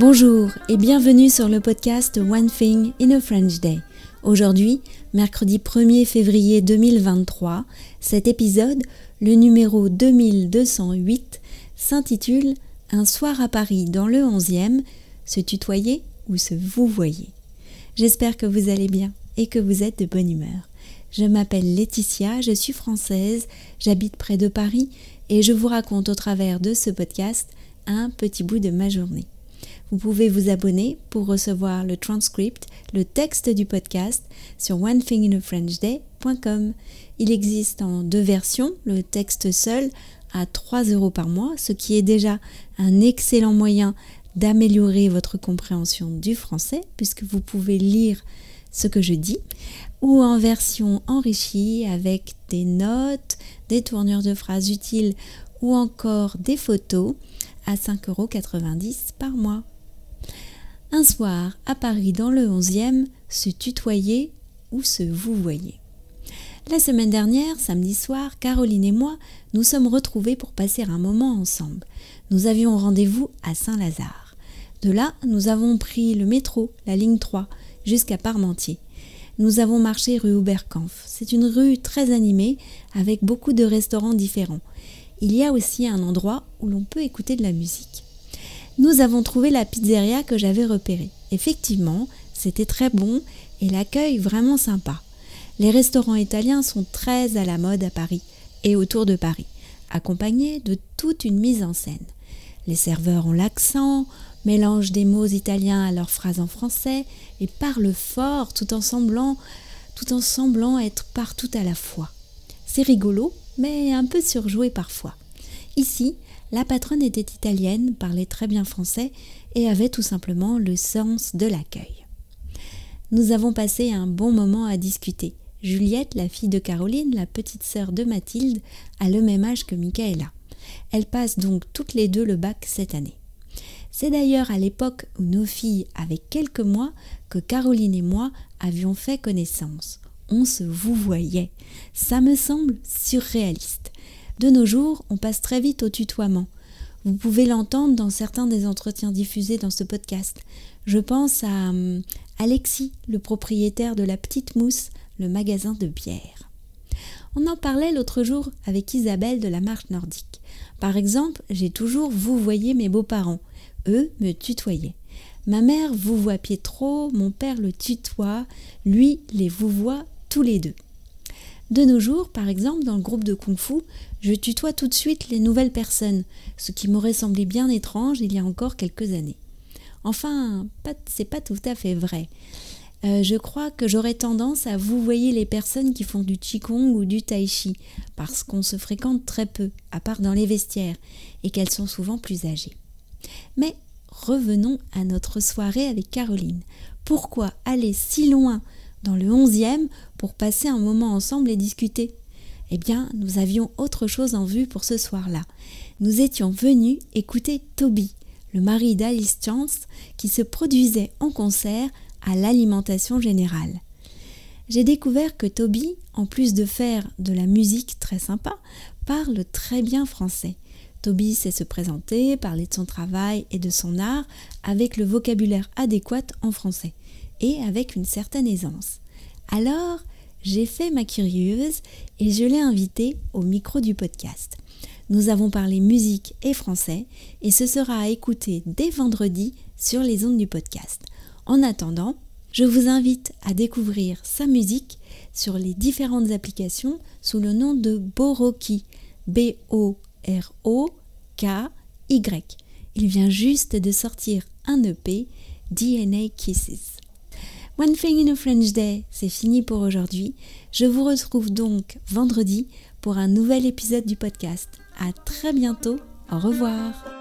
Bonjour et bienvenue sur le podcast One Thing in a French Day. Aujourd'hui, mercredi 1er février 2023, cet épisode, le numéro 2208, s'intitule Un soir à Paris dans le 11e, se tutoyer ou se vous voyez. J'espère que vous allez bien et que vous êtes de bonne humeur. Je m'appelle Laetitia, je suis française, j'habite près de Paris et je vous raconte au travers de ce podcast un petit bout de ma journée. Vous pouvez vous abonner pour recevoir le transcript, le texte du podcast sur onethinginafrenchday.com. Il existe en deux versions, le texte seul à 3 euros par mois, ce qui est déjà un excellent moyen d'améliorer votre compréhension du français puisque vous pouvez lire ce que je dis ou en version enrichie avec des notes, des tournures de phrases utiles ou encore des photos à 5,90 euros par mois. Un soir, à Paris dans le 11e, se tutoyer ou se vouvoyer. La semaine dernière, samedi soir, Caroline et moi nous sommes retrouvés pour passer un moment ensemble. Nous avions rendez-vous à Saint-Lazare. De là, nous avons pris le métro, la ligne 3, jusqu'à Parmentier. Nous avons marché rue Oberkampf. C'est une rue très animée avec beaucoup de restaurants différents. Il y a aussi un endroit où l'on peut écouter de la musique. Nous avons trouvé la pizzeria que j'avais repérée. Effectivement, c'était très bon et l'accueil vraiment sympa. Les restaurants italiens sont très à la mode à Paris et autour de Paris, accompagnés de toute une mise en scène. Les serveurs ont l'accent, mélangent des mots italiens à leurs phrases en français et parlent fort tout en semblant, tout en semblant être partout à la fois. C'est rigolo, mais un peu surjoué parfois. Ici, la patronne était italienne, parlait très bien français et avait tout simplement le sens de l'accueil. Nous avons passé un bon moment à discuter. Juliette, la fille de Caroline, la petite sœur de Mathilde, a le même âge que Michaela. Elles passent donc toutes les deux le bac cette année. C'est d'ailleurs à l'époque où nos filles avaient quelques mois que Caroline et moi avions fait connaissance. On se vous voyait. Ça me semble surréaliste. De nos jours, on passe très vite au tutoiement. Vous pouvez l'entendre dans certains des entretiens diffusés dans ce podcast. Je pense à hum, Alexis, le propriétaire de la Petite Mousse, le magasin de bière. On en parlait l'autre jour avec Isabelle de la marche nordique. Par exemple, j'ai toujours vous voyez mes beaux-parents. Eux me tutoyaient. Ma mère vous voit Pietro, mon père le tutoie, lui les vous voit tous les deux. De nos jours, par exemple, dans le groupe de Kung Fu, je tutoie tout de suite les nouvelles personnes, ce qui m'aurait semblé bien étrange il y a encore quelques années. Enfin, c'est pas tout à fait vrai. Euh, je crois que j'aurais tendance à vous voyez les personnes qui font du qigong ou du tai chi, parce qu'on se fréquente très peu, à part dans les vestiaires, et qu'elles sont souvent plus âgées. Mais revenons à notre soirée avec Caroline. Pourquoi aller si loin dans le onzième pour passer un moment ensemble et discuter Eh bien, nous avions autre chose en vue pour ce soir-là. Nous étions venus écouter Toby, le mari d'Alice Chance, qui se produisait en concert à l'alimentation générale. J'ai découvert que Toby, en plus de faire de la musique très sympa, parle très bien français. Toby sait se présenter, parler de son travail et de son art avec le vocabulaire adéquat en français et avec une certaine aisance. Alors, j'ai fait ma curieuse et je l'ai invité au micro du podcast. Nous avons parlé musique et français et ce sera à écouter dès vendredi sur les ondes du podcast. En attendant, je vous invite à découvrir sa musique sur les différentes applications sous le nom de Boroki. B-O R-O-K-Y. Il vient juste de sortir un EP, DNA Kisses. One Thing in a French Day, c'est fini pour aujourd'hui. Je vous retrouve donc vendredi pour un nouvel épisode du podcast. À très bientôt. Au revoir.